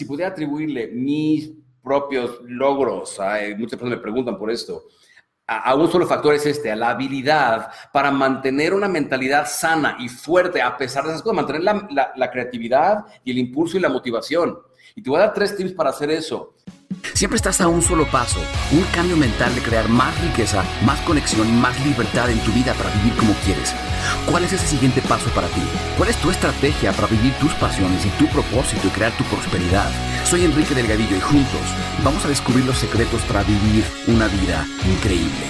si pudiera atribuirle mis propios logros, muchas personas me preguntan por esto, a, un solo factor es este, a la habilidad para mantener una mentalidad sana y fuerte a pesar de esas cosas, mantener la, la creatividad y el impulso y la motivación. Y te voy a dar tres tips para hacer eso. Siempre estás a un solo paso, un cambio mental de crear más riqueza, más conexión y más libertad en tu vida para vivir como quieres. ¿Cuál es ese siguiente paso para ti? ¿Cuál es tu estrategia para vivir tus pasiones y tu propósito y crear tu prosperidad? Soy Enrique Delgadillo y juntos vamos a descubrir los secretos para vivir una vida increíble.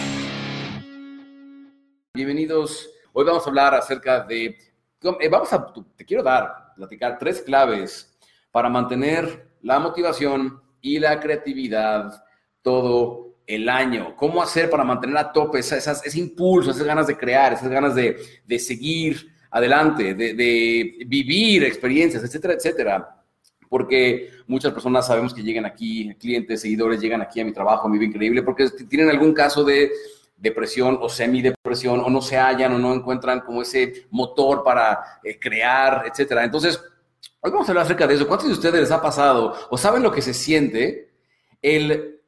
Bienvenidos. Hoy vamos a hablar acerca de... Eh, vamos a... Te quiero dar, platicar tres claves para mantener la motivación y la creatividad todo el año. ¿Cómo hacer para mantener a tope esas, ese impulso, esas ganas de crear, esas ganas de, seguir adelante, de, vivir experiencias, etcétera, etcétera? Porque muchas personas sabemos que llegan aquí, clientes, seguidores, llegan aquí a mi trabajo, a mi vida increíble, porque tienen algún caso de depresión o semidepresión, o no se hallan o no encuentran como ese motor para eh, crear, etcétera. Entonces, Hoy vamos a hablar acerca de eso. ¿Cuántos de ustedes les ha pasado o saben lo que se siente el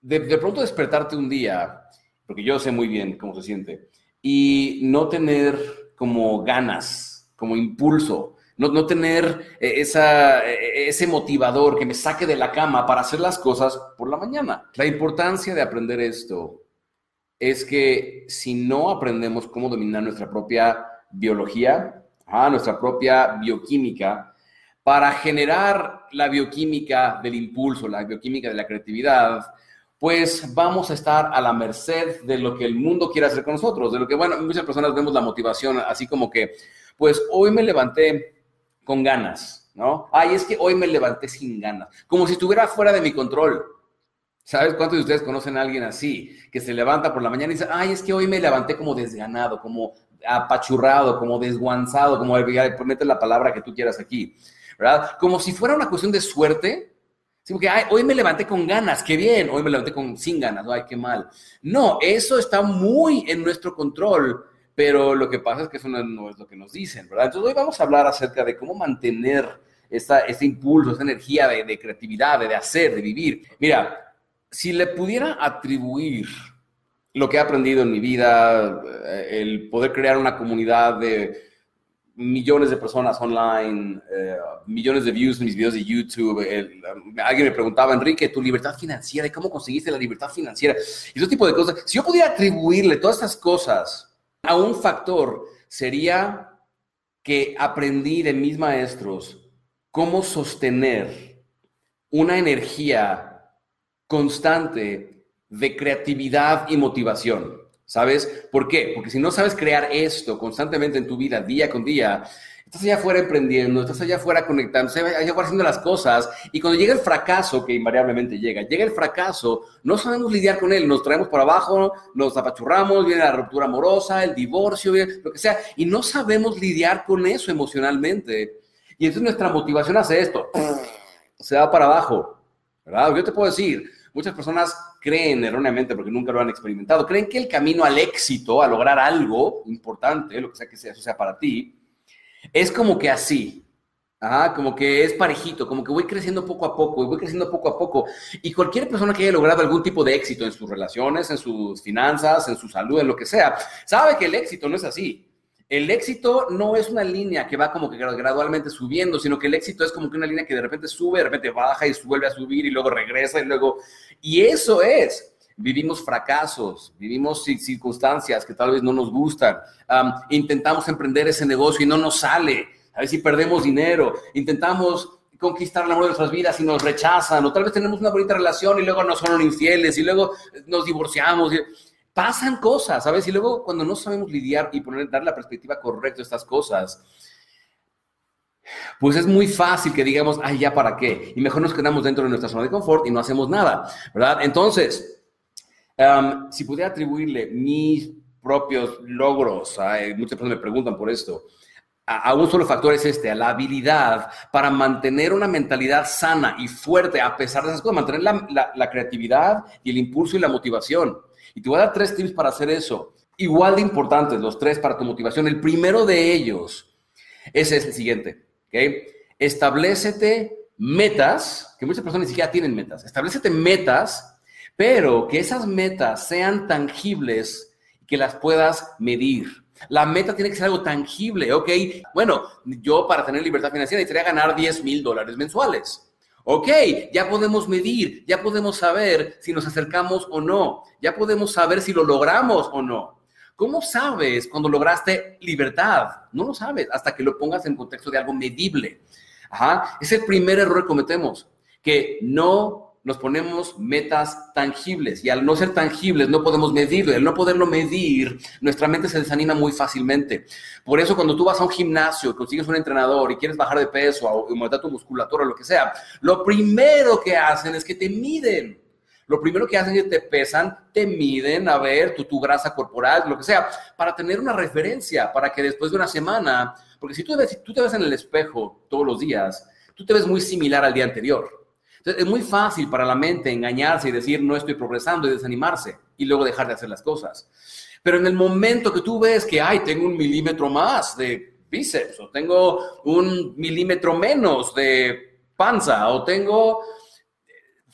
de, pronto despertarte un día, porque yo sé muy bien cómo se siente, y no tener como ganas, como impulso, no, no tener eh, esa, eh, ese motivador que me saque de la cama para hacer las cosas por la mañana? La importancia de aprender esto es que si no aprendemos cómo dominar nuestra propia biología, a nuestra propia bioquímica, para generar la bioquímica del impulso, la bioquímica de la creatividad, pues vamos a estar a la merced de lo que el mundo quiere hacer con nosotros, de lo que, bueno, muchas personas vemos la motivación así como que, pues hoy me levanté con ganas, ¿no? Ay, es que hoy me levanté sin ganas, como si estuviera fuera de mi control. ¿Sabes cuántos de ustedes conocen a alguien así, que se levanta por la mañana y dice, ay, es que hoy me levanté como desganado, como apachurrado, como desguanzado, como ponete la palabra que tú quieras aquí, ¿verdad? Como si fuera una cuestión de suerte. Sino que, ay, hoy me levanté con ganas, qué bien, hoy me levanté con sin ganas, ay, qué mal. No, eso está muy en nuestro control, pero lo que pasa es que eso no, es lo que nos dicen, ¿verdad? Entonces hoy vamos a hablar acerca de cómo mantener esta, este impulso, esta energía de, de creatividad, de hacer, de vivir. Mira, si le pudiera atribuir lo que he aprendido en mi vida, eh, el poder crear una comunidad de millones de personas online, eh, millones de views en mis videos de YouTube. alguien me preguntaba, Enrique, tu libertad financiera, ¿cómo conseguiste la libertad financiera? Y ese tipo de cosas. Si yo pudiera atribuirle todas estas cosas a un factor, sería que aprendí de mis maestros cómo sostener una energía constante de creatividad y motivación. ¿Sabes? ¿Por qué? Porque si no sabes crear esto constantemente en tu vida, día con día, estás allá afuera emprendiendo, estás allá afuera conectándose, allá afuera haciendo las cosas, y cuando llega el fracaso, que invariablemente llega, llega el fracaso, no sabemos lidiar con él, nos traemos por abajo, nos apachurramos, viene la ruptura amorosa, el divorcio, lo que sea, y no sabemos lidiar con eso emocionalmente. Y entonces nuestra motivación hace esto, se va para abajo, ¿verdad? Yo te puedo decir, muchas personas creen erróneamente, porque nunca lo han experimentado, creen que el camino al éxito, a lograr algo importante, lo que sea que sea, eso sea para ti, es como que así, como que es parejito, como que voy creciendo poco a poco y voy creciendo poco a poco. Y cualquier persona que haya logrado algún tipo de éxito en sus relaciones, en sus finanzas, en su salud, en lo que sea, sabe que el éxito no es así. El éxito no es una línea que va como que gradualmente subiendo, sino que el éxito es como que una línea que de repente sube, de repente baja y vuelve a subir y luego regresa y luego y eso es. Vivimos fracasos, vivimos circunstancias que tal vez no nos gustan. intentamos emprender ese negocio y no nos sale. A ver si perdemos dinero. Intentamos conquistar el amor de nuestras vidas y nos rechazan. O tal vez tenemos una bonita relación y luego nos son infieles y luego nos divorciamos. Pasan cosas, ¿sabes? Y luego cuando no sabemos lidiar y poner, dar la perspectiva correcta a estas cosas, pues es muy fácil que digamos, ay, ya para qué. Y mejor nos quedamos dentro de nuestra zona de confort y no hacemos nada, ¿verdad? Entonces, si pudiera atribuirle mis propios logros, muchas personas me preguntan por esto, a, un solo factor es este, a la habilidad para mantener una mentalidad sana y fuerte a pesar de esas cosas, mantener la creatividad y el impulso y la motivación. Y te voy a dar tres tips para hacer eso. Igual de importantes, los tres para tu motivación. El primero de ellos es el siguiente. ¿okay? Establecete metas, que muchas personas ni siquiera tienen metas. Establecete metas, pero que esas metas sean tangibles, que las puedas medir. La meta tiene que ser algo tangible, ¿ok? Bueno, yo para tener libertad financiera necesitaría ganar 10 mil dólares mensuales. Ok, ya podemos medir, ya podemos saber si nos acercamos o no, ya podemos saber si lo logramos o no. ¿Cómo sabes cuando lograste libertad? No lo sabes hasta que lo pongas en contexto de algo medible. Ajá. Es el primer error que cometemos, que no nos ponemos metas tangibles y al no ser tangibles no podemos medirlo. al no poderlo medir, nuestra mente se desanima muy fácilmente. Por eso cuando tú vas a un gimnasio, consigues un entrenador y quieres bajar de peso o aumentar tu musculatura o lo que sea, lo primero que hacen es que te miden. Lo primero que hacen es que te pesan, te miden a ver tu, tu grasa corporal, lo que sea, para tener una referencia, para que después de una semana, porque si tú, si tú te ves en el espejo todos los días, tú te ves muy similar al día anterior es muy fácil para la mente engañarse y decir no estoy progresando y desanimarse y luego dejar de hacer las cosas. Pero en el momento que tú ves que, ay, tengo un milímetro más de bíceps o tengo un milímetro menos de panza o tengo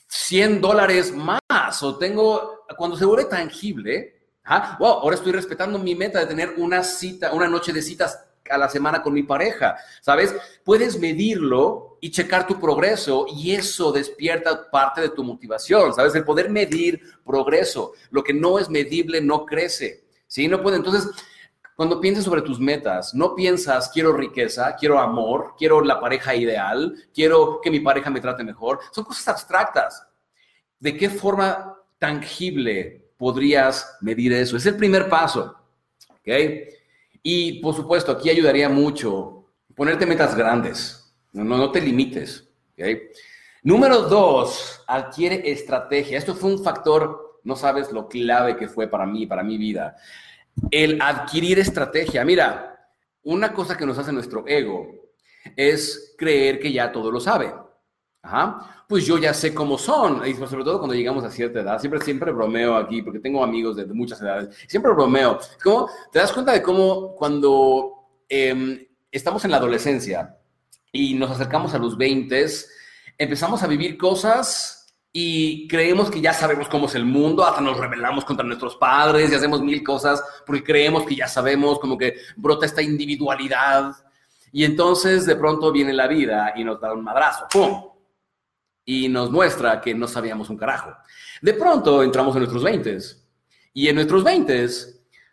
100 dólares más o tengo, cuando se vuelve tangible, ¿ah? wow, ahora estoy respetando mi meta de tener una cita, una noche de citas a la semana con mi pareja, ¿sabes? Puedes medirlo y checar tu progreso y eso despierta parte de tu motivación, ¿sabes? El poder medir progreso. Lo que no es medible no crece, ¿sí? No puede. Entonces, cuando piensas sobre tus metas, no piensas quiero riqueza, quiero amor, quiero la pareja ideal, quiero que mi pareja me trate mejor. Son cosas abstractas. ¿De qué forma tangible podrías medir eso? Es el primer paso, ¿ok? Y por supuesto, aquí ayudaría mucho ponerte metas grandes. No, no, te limites. Número dos, adquiere estrategia. Esto fue un factor, no sabes lo clave que fue para mí, para mi vida. El adquirir estrategia. Mira, una cosa que nos hace nuestro ego es creer que ya todo lo sabe. Pues yo ya sé cómo son, y sobre todo cuando llegamos a cierta edad, siempre, siempre bromeo aquí, porque tengo amigos de, muchas edades, siempre bromeo. ¿Cómo? ¿Te das cuenta de cómo cuando em, estamos en la adolescencia y nos acercamos a los 20, empezamos a vivir cosas y creemos que ya sabemos cómo es el mundo, hasta nos rebelamos contra nuestros padres y hacemos mil cosas porque creemos que ya sabemos, como que brota esta individualidad. Y entonces de pronto viene la vida y nos da un madrazo, ¡pum! Y nos muestra que no sabíamos un carajo. De pronto entramos en nuestros 20 y en nuestros 20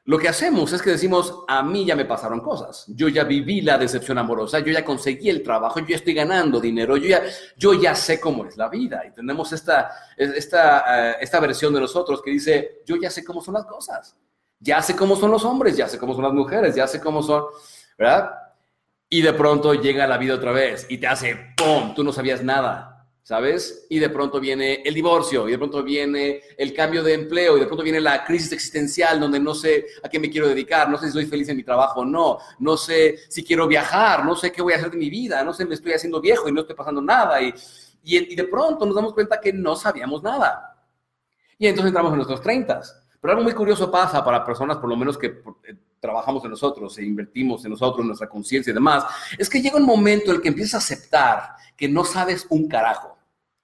lo que hacemos es que decimos, a mí ya me pasaron cosas, yo ya viví la decepción amorosa, yo ya conseguí el trabajo, yo ya estoy ganando dinero, yo ya, yo ya sé cómo es la vida y tenemos esta, esta, eh, esta versión de nosotros que dice, yo ya sé cómo son las cosas, ya sé cómo son los hombres, ya sé cómo son las mujeres, ya sé cómo son, ¿verdad? Y de pronto llega la vida otra vez y te hace, ¡pum!, tú no sabías nada ¿sabes? Y de pronto viene el divorcio, y de pronto viene el cambio de empleo, y de pronto viene la crisis existencial donde no sé a qué me quiero dedicar, no sé si soy feliz en mi trabajo o no, no sé si quiero viajar, no sé qué voy a hacer de mi vida, no sé, me estoy haciendo viejo y no estoy pasando nada, y, y, de pronto nos damos cuenta que no sabíamos nada. Y entonces entramos en nuestros 30. Pero algo muy curioso pasa para personas, por lo menos que eh, trabajamos en nosotros e invertimos en nosotros, en nuestra conciencia y demás, es que llega un momento en el que empiezas a aceptar que no sabes un carajo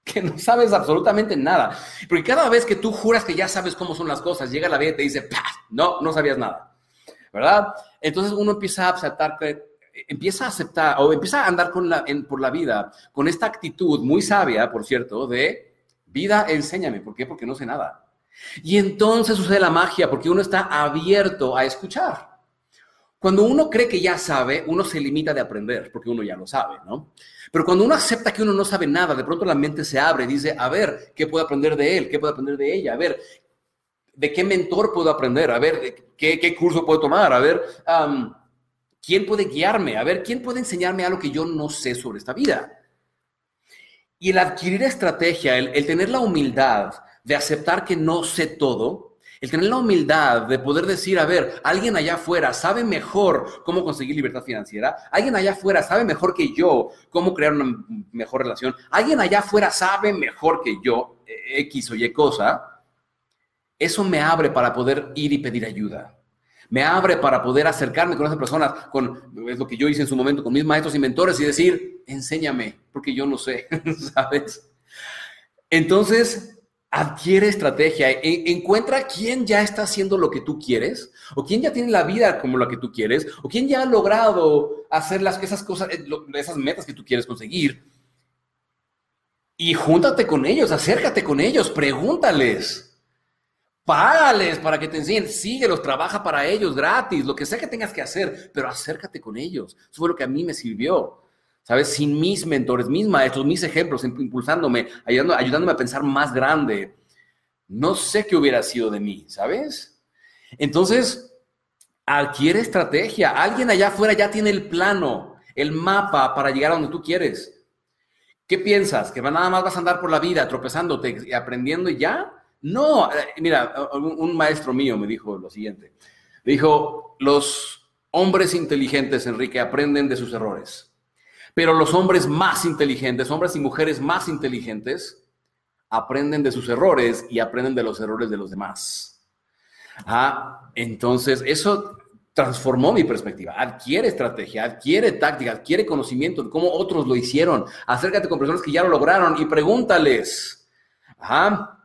que no sabes absolutamente nada. Porque cada vez que tú juras que ya sabes cómo son las cosas, llega la vida y te dice, no, no sabías nada. ¿Verdad? Entonces uno empieza a aceptar, empieza a aceptar o empieza a andar con la, por la vida con esta actitud muy sabia, por cierto, de vida, enséñame. ¿Por qué? Porque no sé nada. Y entonces sucede la magia, porque uno está abierto a escuchar. Cuando uno cree que ya sabe, uno se limita de aprender, porque uno ya lo sabe, ¿no? Pero cuando uno acepta que uno no sabe nada, de pronto la mente se abre y dice, a ver, ¿qué puedo aprender de él? ¿Qué puedo aprender de ella? A ver, ¿de qué mentor puedo aprender? A ver, ¿qué, curso puedo tomar? A ver, ¿quién puede guiarme? A ver, ¿quién puede enseñarme algo que yo no sé sobre esta vida? Y el adquirir estrategia, el tener la humildad de aceptar que no sé todo, el tener la humildad de poder decir, a ver, alguien allá afuera sabe mejor cómo conseguir libertad financiera, alguien allá afuera sabe mejor que yo cómo crear una mejor relación, alguien allá afuera sabe mejor que yo eh, X o Y cosa, eso me abre para poder ir y pedir ayuda. Me abre para poder acercarme con esas personas, con es lo que yo hice en su momento con mis maestros y mentores y decir, enséñame, porque yo no sé, ¿sabes? Entonces, adquiere estrategia, e, encuentra quién ya está haciendo lo que tú quieres, o quién ya tiene la vida como la que tú quieres, o quién ya ha logrado hacer las, esas cosas, eh, esas metas que tú quieres conseguir. Y júntate con ellos, acércate con ellos, pregúntales. Págales para que te enseñen, síguelos, trabaja para ellos gratis, lo que sea que tengas que hacer, pero acércate con ellos. Eso fue lo que a mí me sirvió. ¿Sabes? Sin mis mentores, mis maestros, mis ejemplos, impulsándome, ayudándome a pensar más grande. No sé qué hubiera sido de mí, ¿sabes? Entonces, adquiere estrategia. Alguien allá afuera ya tiene el plano, el mapa para llegar a donde tú quieres. ¿Qué piensas? ¿Que nada más vas a andar por la vida tropezándote y aprendiendo y ya? No, eh, mira, un maestro mío me dijo lo siguiente. Dijo, los hombres inteligentes, Enrique, aprenden de sus errores. Pero los hombres más inteligentes, hombres y mujeres más inteligentes, aprenden de sus errores y aprenden de los errores de los demás. Ah, entonces, eso transformó mi perspectiva. Adquiere estrategia, adquiere táctica, adquiere conocimiento de cómo otros lo hicieron. Acércate con personas que ya lo lograron y pregúntales. Ajá.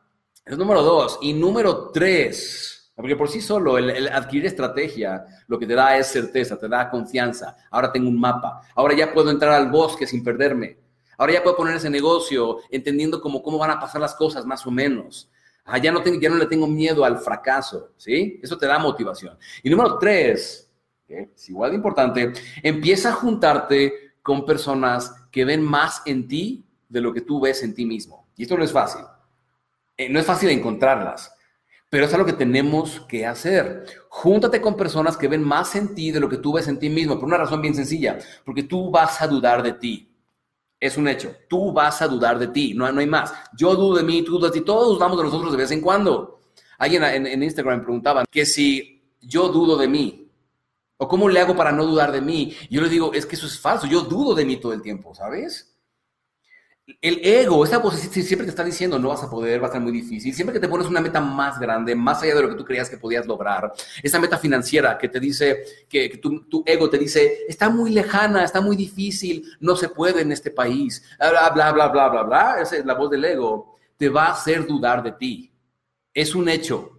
Es número dos. Y número tres, porque por sí solo el, adquirir estrategia lo que te da es certeza, te da confianza. Ahora tengo un mapa. Ahora ya puedo entrar al bosque sin perderme. Ahora ya puedo poner ese negocio entendiendo cómo, cómo van a pasar las cosas más o menos. Ah, ya, no tengo, ya no le tengo miedo al fracaso, ¿sí? Eso te da motivación. Y número tres, es igual de importante, empieza a juntarte con personas que ven más en ti de lo que tú ves en ti mismo. Y esto no es fácil. Eh, no es fácil encontrarlas, pero es algo que tenemos que hacer. Júntate con personas que ven más en ti de lo que tú ves en ti mismo, por una razón bien sencilla, porque tú vas a dudar de ti. Es un hecho, tú vas a dudar de ti, no, no hay más. Yo dudo de mí, tú dudas de ti, todos dudamos de nosotros de vez en cuando. Alguien en, Instagram preguntaba que si yo dudo de mí, o cómo le hago para no dudar de mí. Yo le digo, es que eso es falso, yo dudo de mí todo el tiempo, ¿sabes? El ego, esta voz siempre te está diciendo no vas a poder, va a estar muy difícil. Siempre que te pones una meta más grande, más allá de lo que tú creías que podías lograr, esa meta financiera que te dice, que, tu, ego te dice, está muy lejana, está muy difícil, no se puede en este país, bla, bla, bla, bla, bla, bla, esa es la voz del ego, te va a hacer dudar de ti. Es un hecho.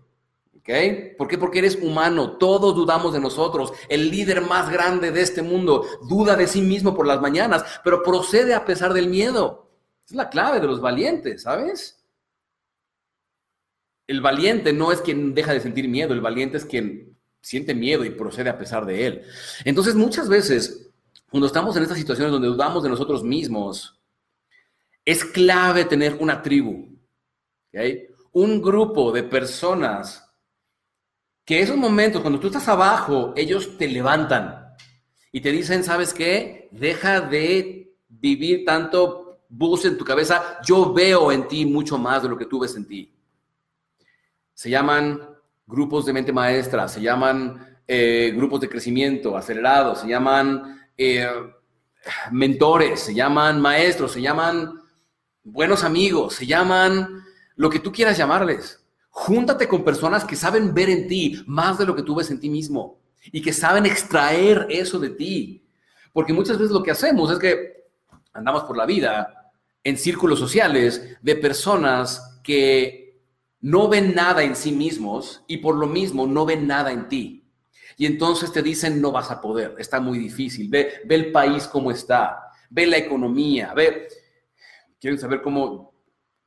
¿Ok? ¿Por qué? Porque eres humano, todos dudamos de nosotros. El líder más grande de este mundo duda de sí mismo por las mañanas, pero procede a pesar del miedo. Es la clave de los valientes, ¿sabes? El valiente no es quien deja de sentir miedo, el valiente es quien siente miedo y procede a pesar de él. Entonces, muchas veces, cuando estamos en estas situaciones donde dudamos de nosotros mismos, es clave tener una tribu, un grupo de personas que esos momentos, cuando tú estás abajo, ellos te levantan y te dicen, ¿sabes qué? Deja de vivir tanto bus en tu cabeza, yo veo en ti mucho más de lo que tú ves en ti. Se llaman grupos de mente maestra, se llaman eh, grupos de crecimiento acelerados, se llaman eh, mentores, se llaman maestros, se llaman buenos amigos, se llaman lo que tú quieras llamarles. Júntate con personas que saben ver en ti más de lo que tú ves en ti mismo y que saben extraer eso de ti. Porque muchas veces lo que hacemos es que andamos por la vida en círculos sociales de personas que no ven nada en sí mismos y por lo mismo no ven nada en ti. Y entonces te dicen, no vas a poder, está muy difícil, ve, ve el país como está, ve la economía, ve, quieren saber cómo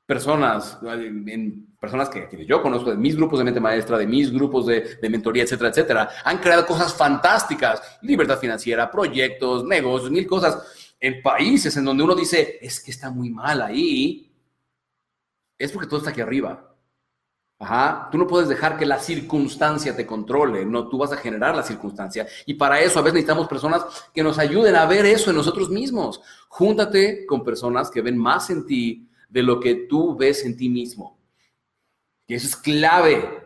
personas, en personas que, yo conozco, de mis grupos de mente maestra, de mis grupos de, de mentoría, etcétera, etcétera, han creado cosas fantásticas, libertad financiera, proyectos, negocios, mil cosas en países en donde uno dice, es que está muy mal ahí, es porque todo está aquí arriba. Ajá, tú no puedes dejar que la circunstancia te controle, no, tú vas a generar la circunstancia. Y para eso a veces necesitamos personas que nos ayuden a ver eso en nosotros mismos. Júntate con personas que ven más en ti de lo que tú ves en ti mismo. Y eso es clave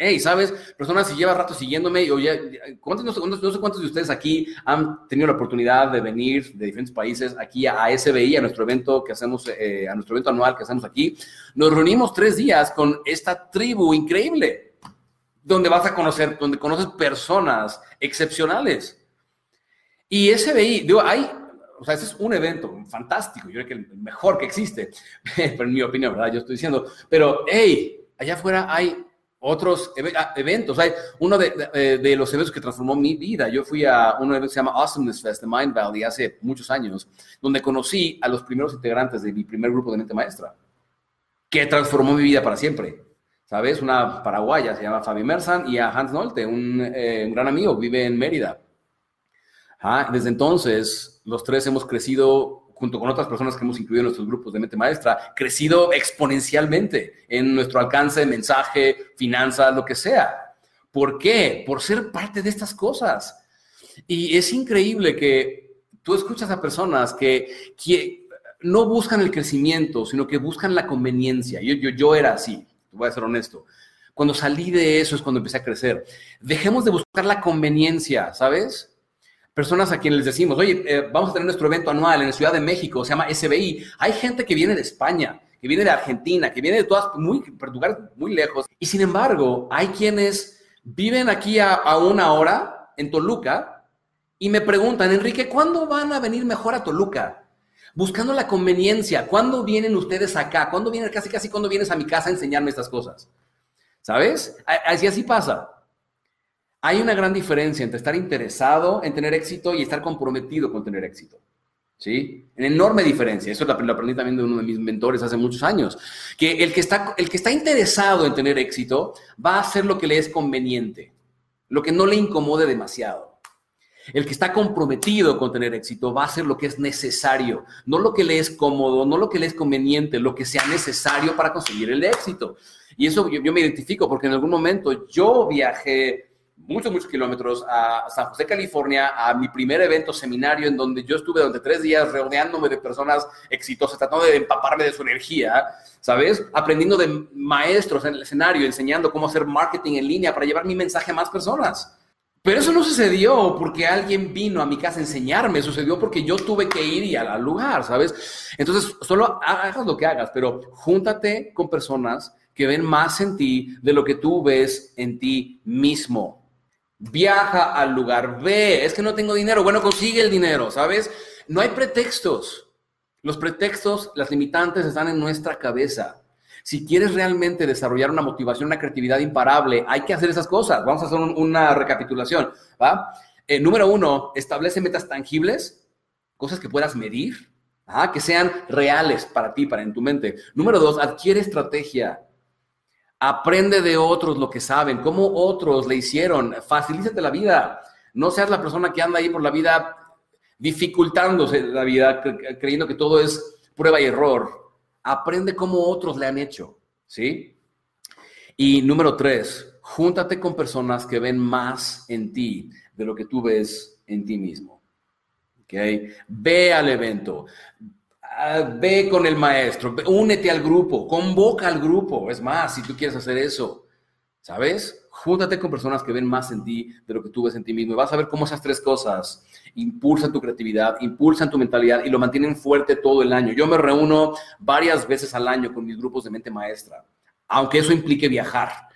hey, ¿sabes? Personas si lleva rato siguiéndome, o ya, ¿cuántos, no, sé, cuántos de ustedes aquí han tenido la oportunidad de venir de diferentes países aquí a SBI, a nuestro evento que hacemos, eh, a nuestro evento anual que hacemos aquí. Nos reunimos tres días con esta tribu increíble donde vas a conocer, donde conoces personas excepcionales. Y SBI, digo, hay, o sea, ese es un evento fantástico, yo creo que el mejor que existe, pero en mi opinión, ¿verdad? Yo estoy diciendo, pero, hey, allá afuera hay otros ah, eventos. Hay uno de, de, los eventos que transformó mi vida. Yo fui a un evento que se llama Awesomeness Fest de Mind Valley hace muchos años, donde conocí a los primeros integrantes de mi primer grupo de mente maestra, que transformó mi vida para siempre. ¿Sabes? Una paraguaya, se llama Fabi Mersan, y a Hans Nolte, un, eh, gran amigo, vive en Mérida. Ah, desde entonces, los tres hemos crecido junto con otras personas que hemos incluido en nuestros grupos de mente maestra, crecido exponencialmente en nuestro alcance mensaje, finanzas, lo que sea. ¿Por qué? Por ser parte de estas cosas. Y es increíble que tú escuchas a personas que, no buscan el crecimiento, sino que buscan la conveniencia. Yo, yo, yo era así, voy a ser honesto. Cuando salí de eso es cuando empecé a crecer. Dejemos de buscar la conveniencia, ¿sabes? Personas a quienes les decimos, oye, eh, vamos a tener nuestro evento anual en la Ciudad de México, se llama SBI. Hay gente que viene de España, que viene de Argentina, que viene de todas, muy, lugares muy lejos. Y sin embargo, hay quienes viven aquí a, a una hora en Toluca y me preguntan, Enrique, ¿cuándo van a venir mejor a Toluca? Buscando la conveniencia. ¿Cuándo vienen ustedes acá? ¿Cuándo vienen casi, casi, cuándo vienes a mi casa a enseñarme estas cosas? ¿Sabes? Así, así pasa. Hay una gran diferencia entre estar interesado en tener éxito y estar comprometido con tener éxito. ¿Sí? Una enorme diferencia. Eso lo aprendí también de uno de mis mentores hace muchos años. Que el que, está, el que está interesado en tener éxito va a hacer lo que le es conveniente, lo que no le incomode demasiado. El que está comprometido con tener éxito va a hacer lo que es necesario, no lo que le es cómodo, no lo que le es conveniente, lo que sea necesario para conseguir el éxito. Y eso yo me identifico porque en algún momento yo viajé muchos, muchos kilómetros a San José, California, a mi primer evento seminario en donde yo estuve durante tres días rodeándome de personas exitosas, tratando de empaparme de su energía, ¿sabes? Aprendiendo de maestros en el escenario, enseñando cómo hacer marketing en línea para llevar mi mensaje a más personas. Pero eso no sucedió porque alguien vino a mi casa a enseñarme, sucedió porque yo tuve que ir y al lugar, ¿sabes? Entonces, solo hagas lo que hagas, pero júntate con personas que ven más en ti de lo que tú ves en ti mismo. Viaja al lugar, ve, es que no tengo dinero, bueno, consigue el dinero, ¿sabes? No hay pretextos. Los pretextos, las limitantes están en nuestra cabeza. Si quieres realmente desarrollar una motivación, una creatividad imparable, hay que hacer esas cosas. Vamos a hacer una recapitulación, ¿va? Eh, número uno, establece metas tangibles, cosas que puedas medir, que sean reales para ti, para en tu mente. Número dos, adquiere estrategia. Aprende de otros lo que saben, cómo otros le hicieron. Facilítate la vida. No seas la persona que anda ahí por la vida dificultándose la vida, creyendo que todo es prueba y error. Aprende cómo otros le han hecho, ¿sí? Y número tres, júntate con personas que ven más en ti de lo que tú ves en ti mismo. ¿Ok? Ve al evento, Ah, ve con el maestro, únete al grupo, convoca al grupo. Es más, si tú quieres hacer eso, ¿sabes? Júntate con personas que ven más en ti de lo que tú ves en ti mismo y vas a ver cómo esas tres cosas impulsan tu creatividad, impulsan tu mentalidad y lo mantienen fuerte todo el año. Yo me reúno varias veces al año con mis grupos de mente maestra, aunque eso implique viajar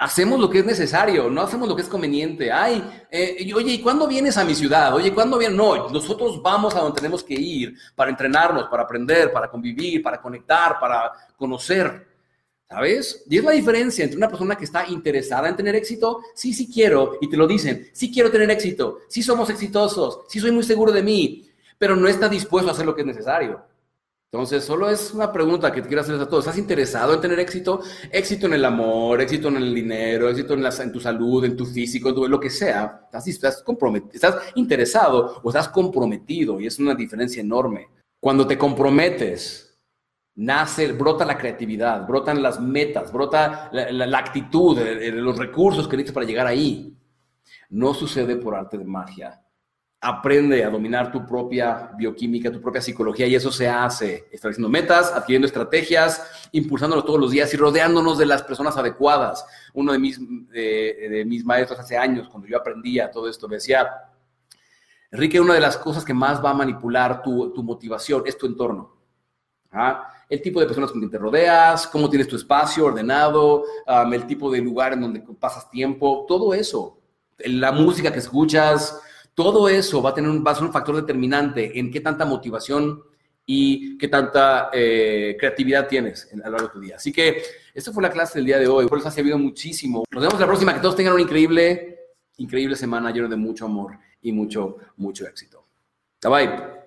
hacemos lo que es necesario, no hacemos lo que es conveniente. Ay, eh, oye, ¿y cuándo vienes a mi ciudad? Oye, ¿cuándo vienes? No, nosotros vamos a donde tenemos que ir para entrenarnos, para aprender, para convivir, para conectar, para conocer. ¿Sabes? Y es la diferencia entre una persona que está interesada en tener éxito, sí, sí quiero, y te lo dicen, sí quiero tener éxito, sí somos exitosos, sí soy muy seguro de mí, pero no está dispuesto a hacer lo que es necesario. Entonces, solo es una pregunta que te quiero hacer a todos. ¿Estás interesado en tener éxito? Éxito en el amor, éxito en el dinero, éxito en, tu salud, en tu físico, en lo que sea. ¿Estás, estás, estás interesado o estás comprometido y es una diferencia enorme. Cuando te comprometes, nace, brota la creatividad, brotan las metas, brota la, actitud, los recursos que necesitas para llegar ahí. No sucede por arte de magia aprende a dominar tu propia bioquímica, tu propia psicología y eso se hace estableciendo metas, adquiriendo estrategias, impulsándonos todos los días y rodeándonos de las personas adecuadas. Uno de mis, de, mis maestros hace años, cuando yo aprendía todo esto, me decía, Enrique, una de las cosas que más va a manipular tu, tu motivación es tu entorno. El tipo de personas con quien te rodeas, cómo tienes tu espacio ordenado, el tipo de lugar en donde pasas tiempo, todo eso. La música que escuchas, todo eso va a, tener va a ser un factor determinante en qué tanta motivación y qué tanta eh, creatividad tienes a lo largo de tu día. Así que esta fue la clase del día de hoy. Por eso ha servido muchísimo. Nos vemos la próxima. Que todos tengan una increíble, increíble semana llena de mucho amor y mucho, mucho éxito. Bye bye.